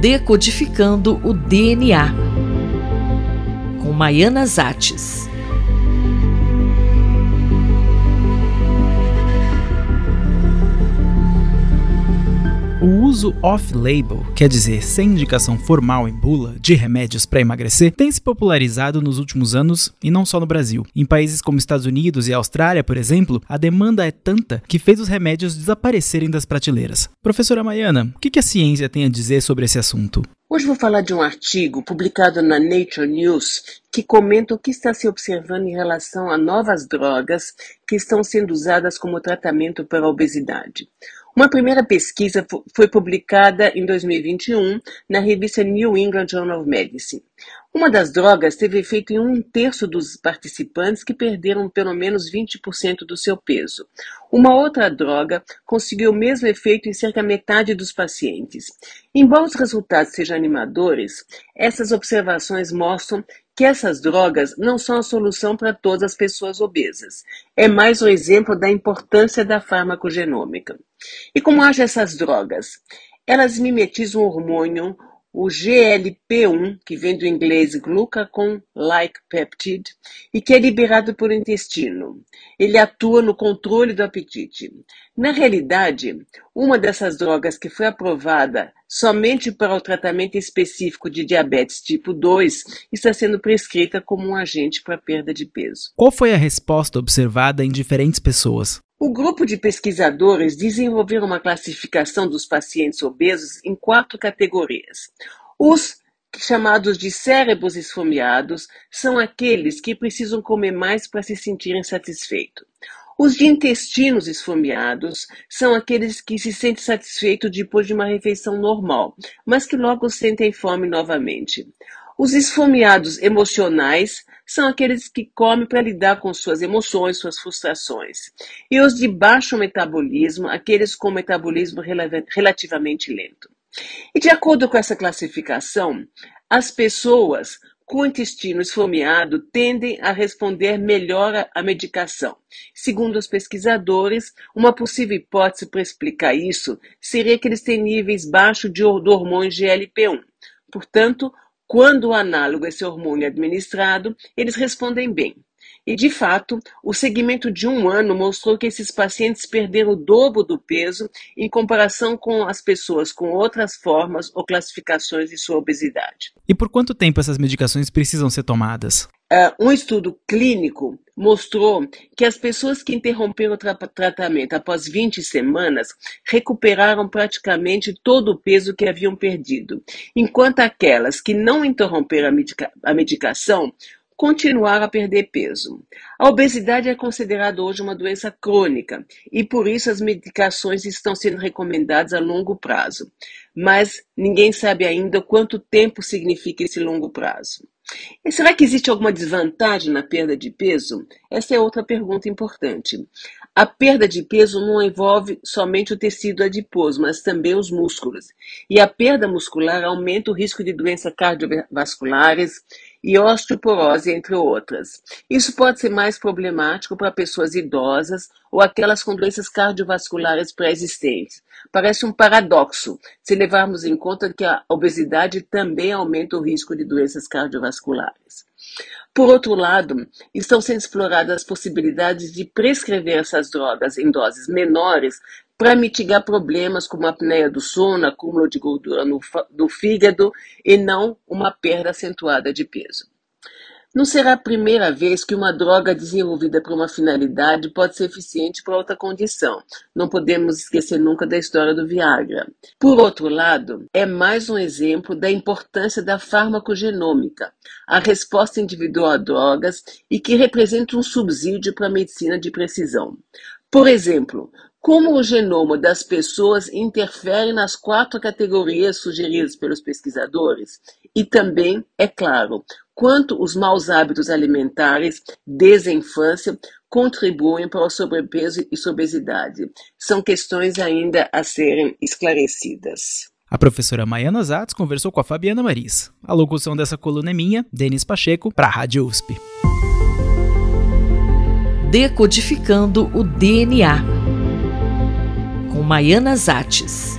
Decodificando o DNA, com Maiana Zates. Uso off-label, quer dizer, sem indicação formal em bula, de remédios para emagrecer, tem se popularizado nos últimos anos e não só no Brasil. Em países como Estados Unidos e Austrália, por exemplo, a demanda é tanta que fez os remédios desaparecerem das prateleiras. Professora Maiana, o que a ciência tem a dizer sobre esse assunto? Hoje vou falar de um artigo publicado na Nature News que comenta o que está se observando em relação a novas drogas que estão sendo usadas como tratamento para a obesidade. Uma primeira pesquisa foi publicada em 2021 na revista New England Journal of Medicine. Uma das drogas teve efeito em um terço dos participantes que perderam pelo menos 20% do seu peso. Uma outra droga conseguiu o mesmo efeito em cerca metade dos pacientes. Embora os resultados sejam animadores, essas observações mostram que essas drogas não são a solução para todas as pessoas obesas. É mais um exemplo da importância da farmacogenômica. E como agem essas drogas? Elas mimetizam o hormônio, o GLP-1, que vem do inglês glucagon-like peptide, e que é liberado por intestino. Ele atua no controle do apetite. Na realidade, uma dessas drogas que foi aprovada somente para o tratamento específico de diabetes tipo 2 está sendo prescrita como um agente para perda de peso. Qual foi a resposta observada em diferentes pessoas? O grupo de pesquisadores desenvolveu uma classificação dos pacientes obesos em quatro categorias. Os chamados de cérebros esfomeados são aqueles que precisam comer mais para se sentirem satisfeitos. Os de intestinos esfomeados são aqueles que se sentem satisfeitos depois de uma refeição normal, mas que logo sentem fome novamente. Os esfomeados emocionais são aqueles que comem para lidar com suas emoções, suas frustrações. E os de baixo metabolismo, aqueles com metabolismo relativamente lento. E de acordo com essa classificação, as pessoas com intestino esfomeado tendem a responder melhor à medicação. Segundo os pesquisadores, uma possível hipótese para explicar isso seria que eles têm níveis baixos de, do hormônio GLP-1. Portanto, quando o análogo a esse hormônio é administrado, eles respondem bem. E, de fato, o segmento de um ano mostrou que esses pacientes perderam o dobro do peso em comparação com as pessoas com outras formas ou classificações de sua obesidade. E por quanto tempo essas medicações precisam ser tomadas? Uh, um estudo clínico mostrou que as pessoas que interromperam o tra tratamento após 20 semanas recuperaram praticamente todo o peso que haviam perdido, enquanto aquelas que não interromperam a, medica a medicação continuaram a perder peso. A obesidade é considerada hoje uma doença crônica e por isso as medicações estão sendo recomendadas a longo prazo. Mas ninguém sabe ainda quanto tempo significa esse longo prazo. E será que existe alguma desvantagem na perda de peso? Essa é outra pergunta importante. A perda de peso não envolve somente o tecido adiposo, mas também os músculos. E a perda muscular aumenta o risco de doenças cardiovasculares e osteoporose, entre outras. Isso pode ser mais problemático para pessoas idosas ou aquelas com doenças cardiovasculares pré-existentes. Parece um paradoxo se levarmos em conta que a obesidade também aumenta o risco de doenças cardiovasculares. Por outro lado, estão sendo exploradas as possibilidades de prescrever essas drogas em doses menores para mitigar problemas como a apneia do sono, acúmulo de gordura no, do fígado e não uma perda acentuada de peso. Não será a primeira vez que uma droga desenvolvida para uma finalidade pode ser eficiente para outra condição. Não podemos esquecer nunca da história do Viagra. Por outro lado, é mais um exemplo da importância da farmacogenômica, a resposta individual a drogas e que representa um subsídio para a medicina de precisão. Por exemplo, como o genoma das pessoas interfere nas quatro categorias sugeridas pelos pesquisadores e também, é claro, quanto os maus hábitos alimentares desde a infância contribuem para o sobrepeso e obesidade. São questões ainda a serem esclarecidas. A professora Maiana Zatz conversou com a Fabiana Maris. A locução dessa coluna é minha, Denis Pacheco, para a Rádio USP. Decodificando o DNA Maiana Zates.